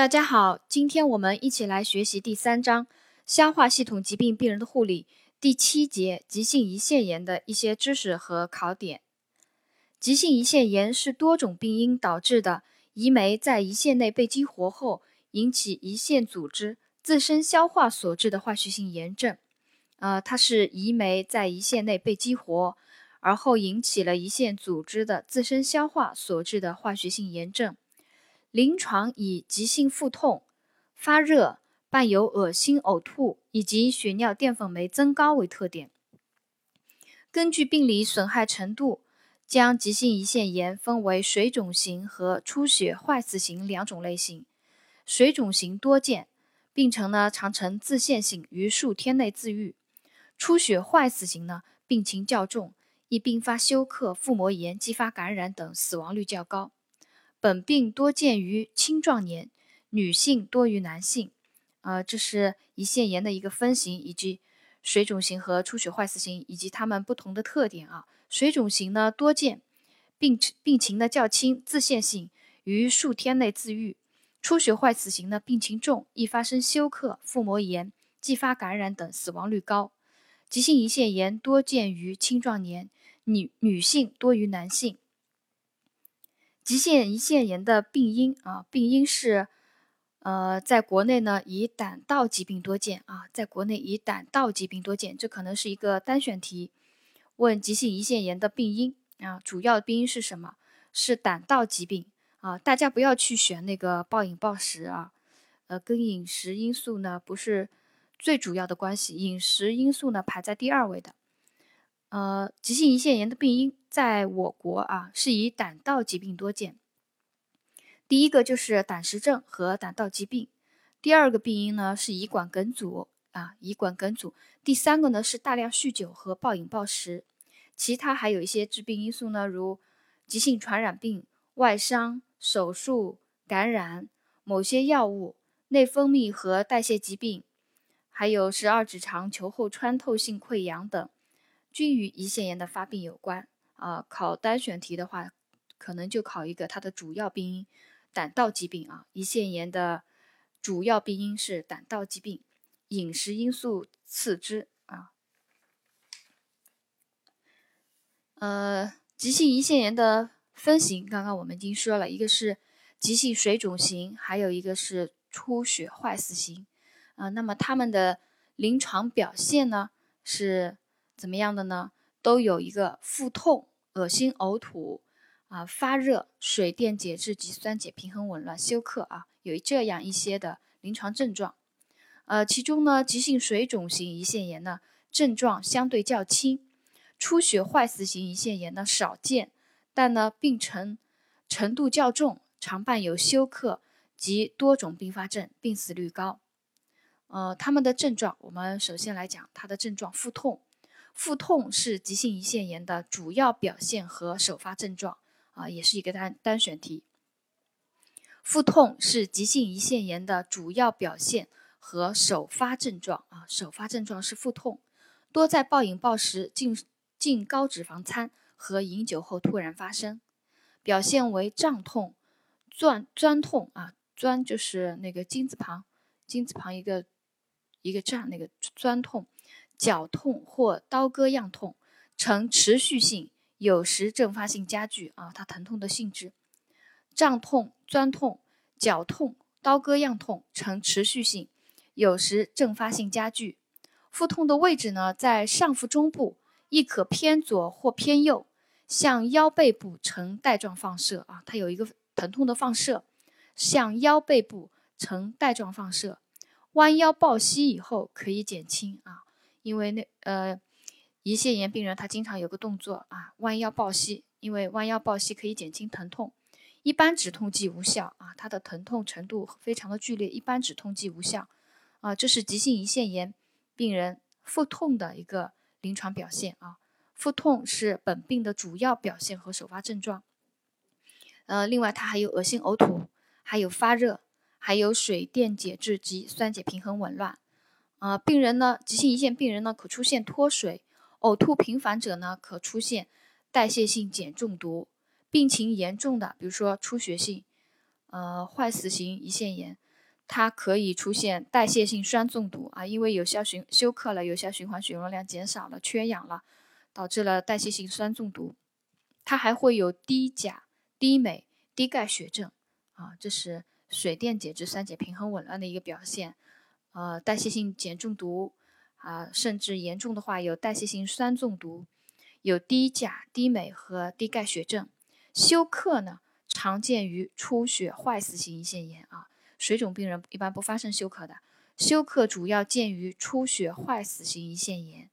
大家好，今天我们一起来学习第三章消化系统疾病病人的护理第七节急性胰腺炎的一些知识和考点。急性胰腺炎是多种病因导致的胰酶在胰腺内被激活后，引起胰腺组织自身消化所致的化学性炎症。呃，它是胰酶在胰腺内被激活，而后引起了胰腺组织的自身消化所致的化学性炎症。临床以急性腹痛、发热、伴有恶心、呕吐以及血尿淀粉酶增高为特点。根据病理损害程度，将急性胰腺炎分为水肿型和出血坏死型两种类型。水肿型多见，病程呢常呈自限性，于数天内自愈；出血坏死型呢病情较重，易并发休克、腹膜炎、继发感染等，死亡率较高。本病多见于青壮年，女性多于男性。啊，这是胰腺炎的一个分型，以及水肿型和出血坏死型以及它们不同的特点啊。水肿型呢多见，病病情呢较轻，自限性，于数天内自愈；出血坏死型呢病情重，易发生休克、腹膜炎、继发感染等，死亡率高。急性胰腺炎多见于青壮年，女女性多于男性。急性胰腺炎的病因啊，病因是，呃，在国内呢以胆道疾病多见啊，在国内以胆道疾病多见，这可能是一个单选题，问急性胰腺炎的病因啊，主要病因是什么？是胆道疾病啊，大家不要去选那个暴饮暴食啊，呃，跟饮食因素呢不是最主要的关系，饮食因素呢排在第二位的。呃，急性胰腺炎的病因在我国啊，是以胆道疾病多见。第一个就是胆石症和胆道疾病，第二个病因呢是胰管梗阻啊，胰管梗阻。第三个呢是大量酗酒和暴饮暴食。其他还有一些致病因素呢，如急性传染病、外伤、手术、感染、某些药物、内分泌和代谢疾病，还有十二指肠球后穿透性溃疡等。均与胰腺炎的发病有关啊。考单选题的话，可能就考一个它的主要病因，胆道疾病啊。胰腺炎的主要病因是胆道疾病，饮食因素次之啊。呃，急性胰腺炎的分型，刚刚我们已经说了一个是急性水肿型，还有一个是出血坏死型啊。那么他们的临床表现呢是？怎么样的呢？都有一个腹痛、恶心、呕吐啊、发热、水电解质及酸碱平衡紊乱、休克啊，有这样一些的临床症状。呃，其中呢，急性水肿型胰腺炎呢，症状相对较轻；出血坏死型胰腺炎呢少见，但呢病程程度较重，常伴有休克及多种并发症，病死率高。呃，他们的症状，我们首先来讲它的症状：腹痛。腹痛是急性胰腺炎的主要表现和首发症状啊，也是一个单单选题。腹痛是急性胰腺炎的主要表现和首发症状啊，首发症状是腹痛，多在暴饮暴食、进进高脂肪餐和饮酒后突然发生，表现为胀痛、钻钻痛啊，钻就是那个金字旁，金字旁一个一个胀那个钻痛。绞痛或刀割样痛，呈持续性，有时阵发性加剧啊，它疼痛的性质，胀痛、钻痛、绞痛、刀割样痛呈持续性，有时阵发性加剧。腹痛的位置呢，在上腹中部，亦可偏左或偏右，向腰背部呈带状放射啊，它有一个疼痛的放射，向腰背部呈带状放射，弯腰抱膝以后可以减轻啊。因为那呃，胰腺炎病人他经常有个动作啊，弯腰抱膝，因为弯腰抱膝可以减轻疼痛。一般止痛剂无效啊，它的疼痛程度非常的剧烈，一般止痛剂无效啊。这是急性胰腺炎病人腹痛的一个临床表现啊。腹痛是本病的主要表现和首发症状。呃，另外它还有恶心、呕吐，还有发热，还有水电解质及酸碱平衡紊乱。啊，病人呢，急性胰腺病人呢，可出现脱水、呕吐频繁者呢，可出现代谢性碱中毒。病情严重的，比如说出血性、呃坏死型胰腺炎，它可以出现代谢性酸中毒啊，因为有效循休克了，有效循环血容量减少了，缺氧了，导致了代谢性酸中毒。它还会有低钾、低镁、低钙血症啊，这是水电解质酸碱平衡紊乱的一个表现。呃，代谢性碱中毒啊，甚至严重的话有代谢性酸中毒，有低钾、低镁和低钙血症。休克呢，常见于出血坏死性胰腺炎啊。水肿病人一般不发生休克的，休克主要见于出血坏死性胰腺炎。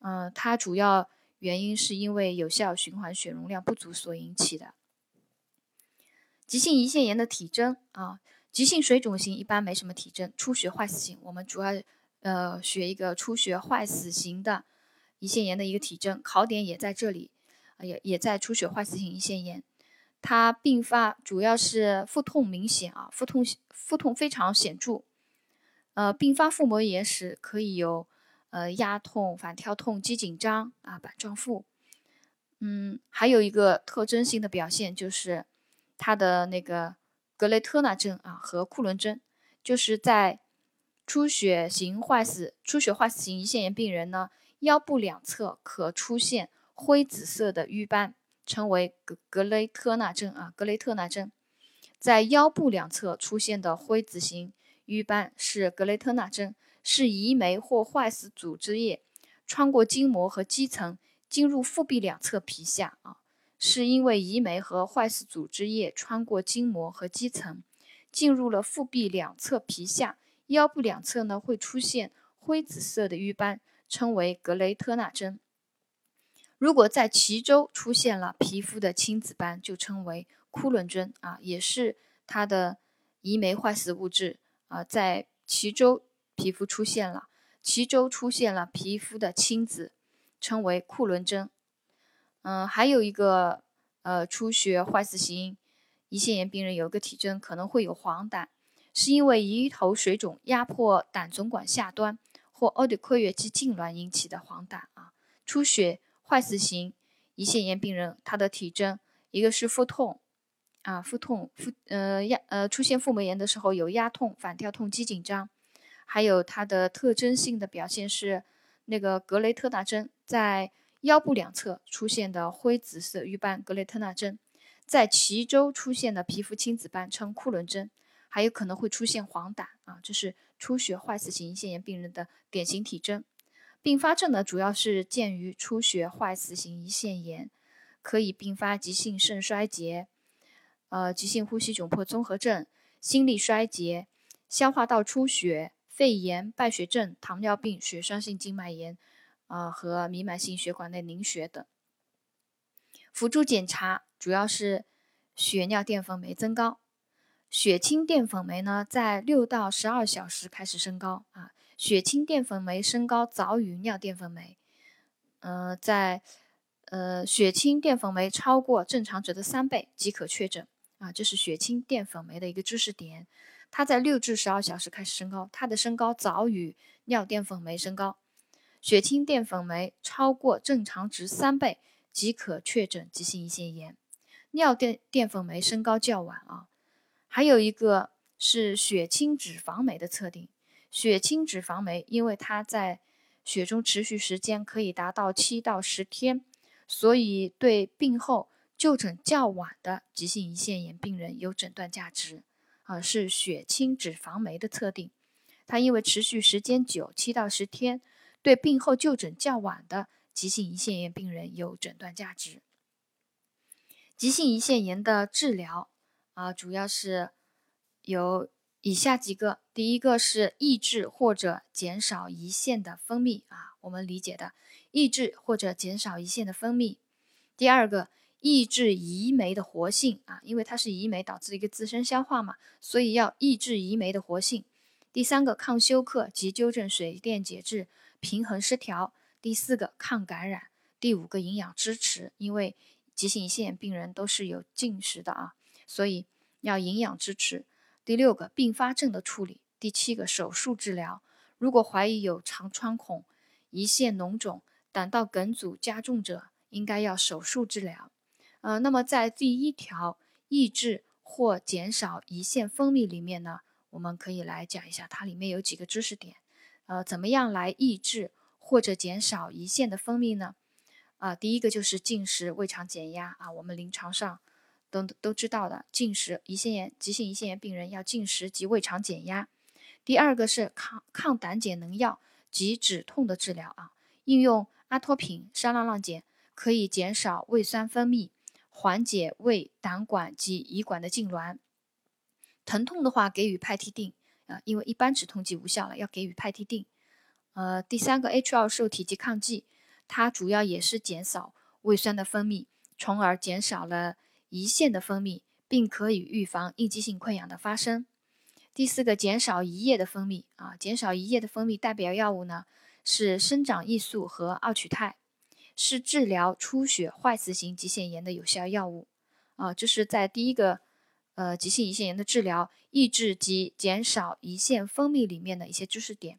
嗯，它主要原因是因为有效循环血容量不足所引起的。急性胰腺炎的体征啊，急性水肿型一般没什么体征，出血坏死型我们主要呃学一个出血坏死型的胰腺炎的一个体征，考点也在这里，也也在出血坏死性胰腺炎。它并发主要是腹痛明显啊，腹痛腹痛非常显著。呃，并发腹膜炎时可以有呃压痛、反跳痛、肌紧张啊、板状腹。嗯，还有一个特征性的表现就是它的那个格雷特纳症啊和库伦症，就是在出血型坏死、出血坏死型胰腺炎病人呢，腰部两侧可出现灰紫色的瘀斑。称为格格雷特纳症啊，格雷特纳症，在腰部两侧出现的灰紫型瘀斑是格雷特纳症，是胰酶或坏死组织液穿过筋膜和肌层进入腹壁两侧皮下啊，是因为胰酶和坏死组织液穿过筋膜和肌层进入了腹壁两侧皮下，腰部两侧呢会出现灰紫色的瘀斑，称为格雷特纳症。如果在脐周出现了皮肤的青紫斑，就称为库伦针啊，也是它的胰酶坏死物质啊，在脐周皮肤出现了，脐周出现了皮肤的青紫，称为库伦针。嗯，还有一个呃出血坏死型胰腺炎病人有一个体征可能会有黄疸，是因为胰头水肿压迫胆总管下端或奥迪括约肌痉挛引起的黄疸啊，出血。坏死型胰腺炎病人，他的体征一个是腹痛，啊，腹痛，腹呃压呃出现腹膜炎的时候有压痛、反跳痛、肌紧张，还有它的特征性的表现是那个格雷特大征，在腰部两侧出现的灰紫色瘀斑，格雷特纳征，在脐周出现的皮肤青紫斑称库伦征，还有可能会出现黄疸啊，这是出血坏死型胰腺炎病人的典型体征。并发症呢，主要是见于出血坏死型胰腺炎，可以并发急性肾衰竭、呃急性呼吸窘迫综合症、心力衰竭、消化道出血、肺炎、败血症、糖尿病、血栓性静脉炎，啊和弥漫性血管内凝血等。辅助检查主要是血尿淀粉酶增高，血清淀粉酶呢在六到十二小时开始升高啊。血清淀粉酶升高早于尿淀粉酶，呃，在呃血清淀粉酶超过正常值的三倍即可确诊啊，这是血清淀粉酶的一个知识点。它在六至十二小时开始升高，它的升高早于尿淀粉酶升高。血清淀粉酶超过正常值三倍即可确诊急性胰腺炎，尿淀淀粉酶升高较晚啊。还有一个是血清脂肪酶的测定。血清脂肪酶，因为它在血中持续时间可以达到七到十天，所以对病后就诊较晚的急性胰腺炎病人有诊断价值。啊，是血清脂肪酶的测定，它因为持续时间久，七到十天，对病后就诊较晚的急性胰腺炎病人有诊断价值。急性胰腺炎的治疗啊，主要是有。以下几个，第一个是抑制或者减少胰腺的分泌啊，我们理解的抑制或者减少胰腺的分泌。第二个，抑制胰酶的活性啊，因为它是胰酶导致一个自身消化嘛，所以要抑制胰酶的活性。第三个，抗休克及纠正水电解质平衡失调。第四个，抗感染。第五个，营养支持，因为急性胰腺病人都是有进食的啊，所以要营养支持。第六个并发症的处理，第七个手术治疗。如果怀疑有肠穿孔、胰腺脓肿、胆道梗阻加重者，应该要手术治疗。呃，那么在第一条抑制或减少胰腺分泌里面呢，我们可以来讲一下，它里面有几个知识点。呃，怎么样来抑制或者减少胰腺的分泌呢？啊，第一个就是进食、胃肠减压啊，我们临床上都都知道的，进食胰腺炎、急性胰腺炎病人要进食及胃肠减压。第二个是抗抗胆碱能药及止痛的治疗啊，应用阿托品、沙拉浪碱可以减少胃酸分泌，缓解胃胆管及胰管的痉挛。疼痛的话，给予派替啶。啊，因为一般止痛剂无效了，要给予派替啶。呃，第三个 H2 受体拮抗剂，它主要也是减少胃酸的分泌，从而减少了胰腺的分泌，并可以预防应激性溃疡的发生。第四个，减少胰液的分泌啊，减少胰液的分泌，代表药物呢是生长益素和奥曲肽，是治疗出血坏死型急性炎的有效药物啊，这是在第一个。呃，急性胰腺炎的治疗，抑制及减少胰腺分泌里面的一些知识点，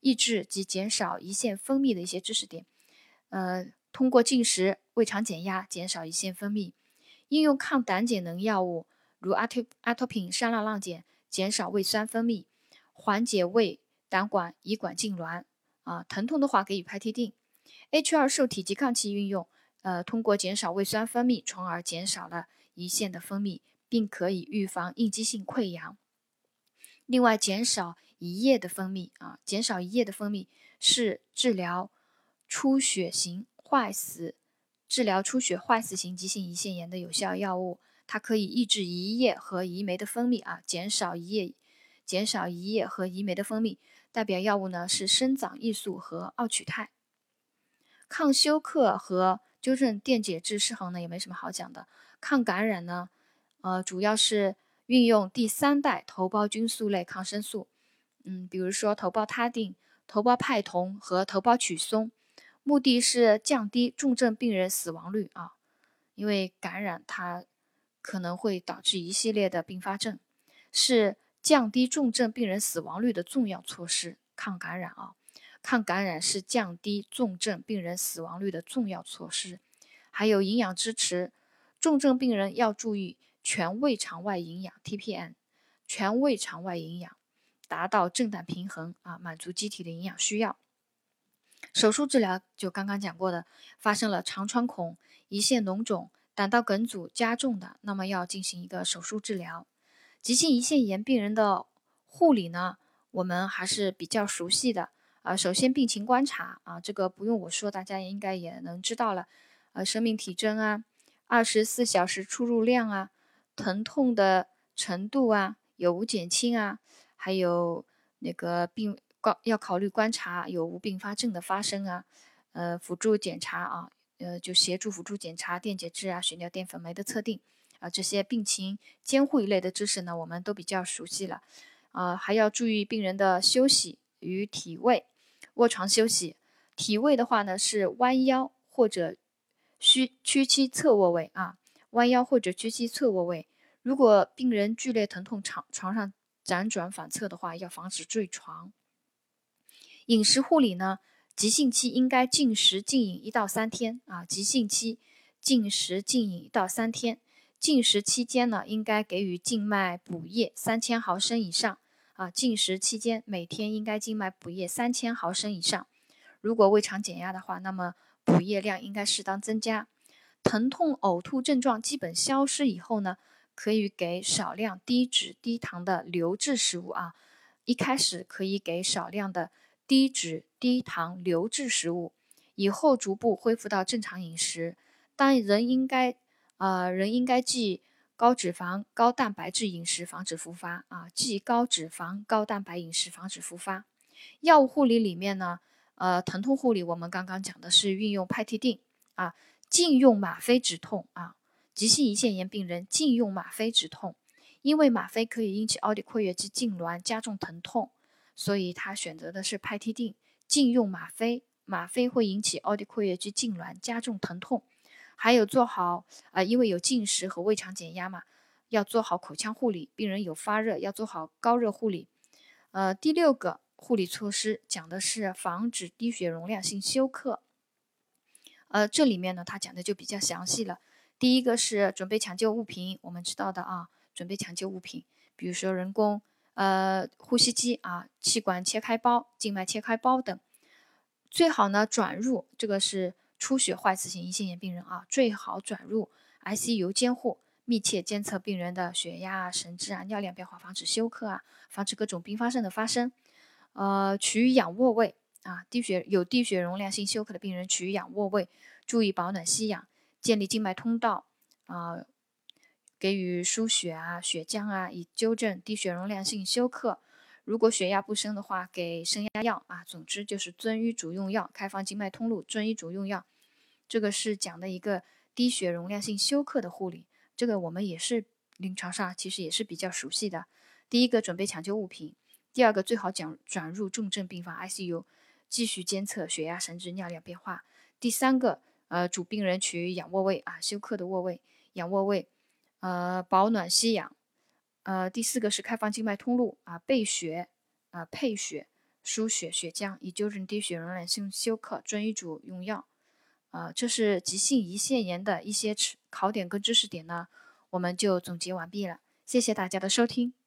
抑制及减少胰腺分泌的一些知识点。呃，通过进食、胃肠减压，减少胰腺分泌；应用抗胆碱能药物，如阿托阿托品、沙拉浪碱，减少胃酸分泌，缓解胃胆管、胰管痉挛。啊，疼痛的话给予派替啶。H2 受体拮抗剂运用，呃，通过减少胃酸分泌，从而减少了胰腺的分泌。并可以预防应激性溃疡。另外，减少胰液的分泌啊，减少胰液的分泌是治疗出血型坏死、治疗出血坏死型急性胰腺炎的有效药物。它可以抑制胰液和胰酶的分泌啊，减少胰液、减少胰液和胰酶的分泌。代表药物呢是生长益素和奥曲肽。抗休克和纠正电解质失衡呢也没什么好讲的。抗感染呢？呃，主要是运用第三代头孢菌素类抗生素，嗯，比如说头孢他定、头孢派酮和头孢曲松，目的是降低重症病人死亡率啊，因为感染它可能会导致一系列的并发症，是降低重症病人死亡率的重要措施。抗感染啊，抗感染是降低重症病人死亡率的重要措施。还有营养支持，重症病人要注意。全胃肠外营养 TPN，全胃肠外营养达到正胆平衡啊，满足机体的营养需要。手术治疗就刚刚讲过的，发生了肠穿孔、胰腺脓肿、胆道梗阻加重的，那么要进行一个手术治疗。急性胰腺炎病人的护理呢，我们还是比较熟悉的啊。首先病情观察啊，这个不用我说，大家应该也能知道了。呃，生命体征啊，二十四小时出入量啊。疼痛的程度啊，有无减轻啊？还有那个病高要考虑观察有无并发症的发生啊？呃，辅助检查啊，呃，就协助辅助检查电解质啊、血尿淀粉酶的测定啊，这些病情监护一类的知识呢，我们都比较熟悉了啊。还要注意病人的休息与体位，卧床休息。体位的话呢，是弯腰或者屈屈膝侧卧位啊。弯腰或者屈膝侧卧位。如果病人剧烈疼痛，床床上辗转反侧的话，要防止坠床。饮食护理呢，急性期应该禁食禁饮一到三天啊。急性期禁食禁饮一到三天。禁食期间呢，应该给予静脉补液三千毫升以上啊。禁食期间每天应该静脉补液三千毫升以上。如果胃肠减压的话，那么补液量应该适当增加。疼痛、呕吐症状基本消失以后呢，可以给少量低脂低糖的流质食物啊。一开始可以给少量的低脂低糖流质食物，以后逐步恢复到正常饮食。但仍应该，呃，仍应该忌高脂肪、高蛋白质饮食，防止复发啊。忌高脂肪、高蛋白饮食，防止复发。药物护理里面呢，呃，疼痛护理我们刚刚讲的是运用派替啶啊。禁用吗啡止痛啊！急性胰腺炎病人禁用吗啡止痛，因为吗啡可以引起奥迪括约肌痉挛，加重疼痛，所以他选择的是派替啶。禁用吗啡，吗啡会引起奥迪括约肌痉挛，加重疼痛。还有做好啊，因为有进食和胃肠减压嘛，要做好口腔护理。病人有发热，要做好高热护理。呃，第六个护理措施讲的是防止低血容量性休克。呃，这里面呢，他讲的就比较详细了。第一个是准备抢救物品，我们知道的啊，准备抢救物品，比如说人工呃呼吸机啊、气管切开包、静脉切开包等。最好呢转入，这个是出血坏死性胰腺炎病人啊，最好转入 ICU 监护，密切监测病人的血压啊、神志啊、尿量变化，防止休克啊，防止各种并发症的发生。呃，取仰卧位啊，低血有低血容量性休克的病人取仰卧位，注意保暖吸氧，建立静脉通道啊，给予输血啊、血浆啊，以纠正低血容量性休克。如果血压不升的话，给升压药啊。总之就是遵医嘱用药，开放静脉通路，遵医嘱用药。这个是讲的一个低血容量性休克的护理，这个我们也是临床上其实也是比较熟悉的。第一个准备抢救物品，第二个最好讲转入重症病房 ICU，继续监测血压、神志、尿量变化。第三个，呃，主病人取仰卧位啊，休克的卧位，仰卧位，呃，保暖吸氧。呃，第四个是开放静脉通路啊，备血啊，配血，输血血浆，以纠正低血容量性休克，遵医嘱用药。啊，这是急性胰腺炎的一些考点跟知识点呢，我们就总结完毕了。谢谢大家的收听。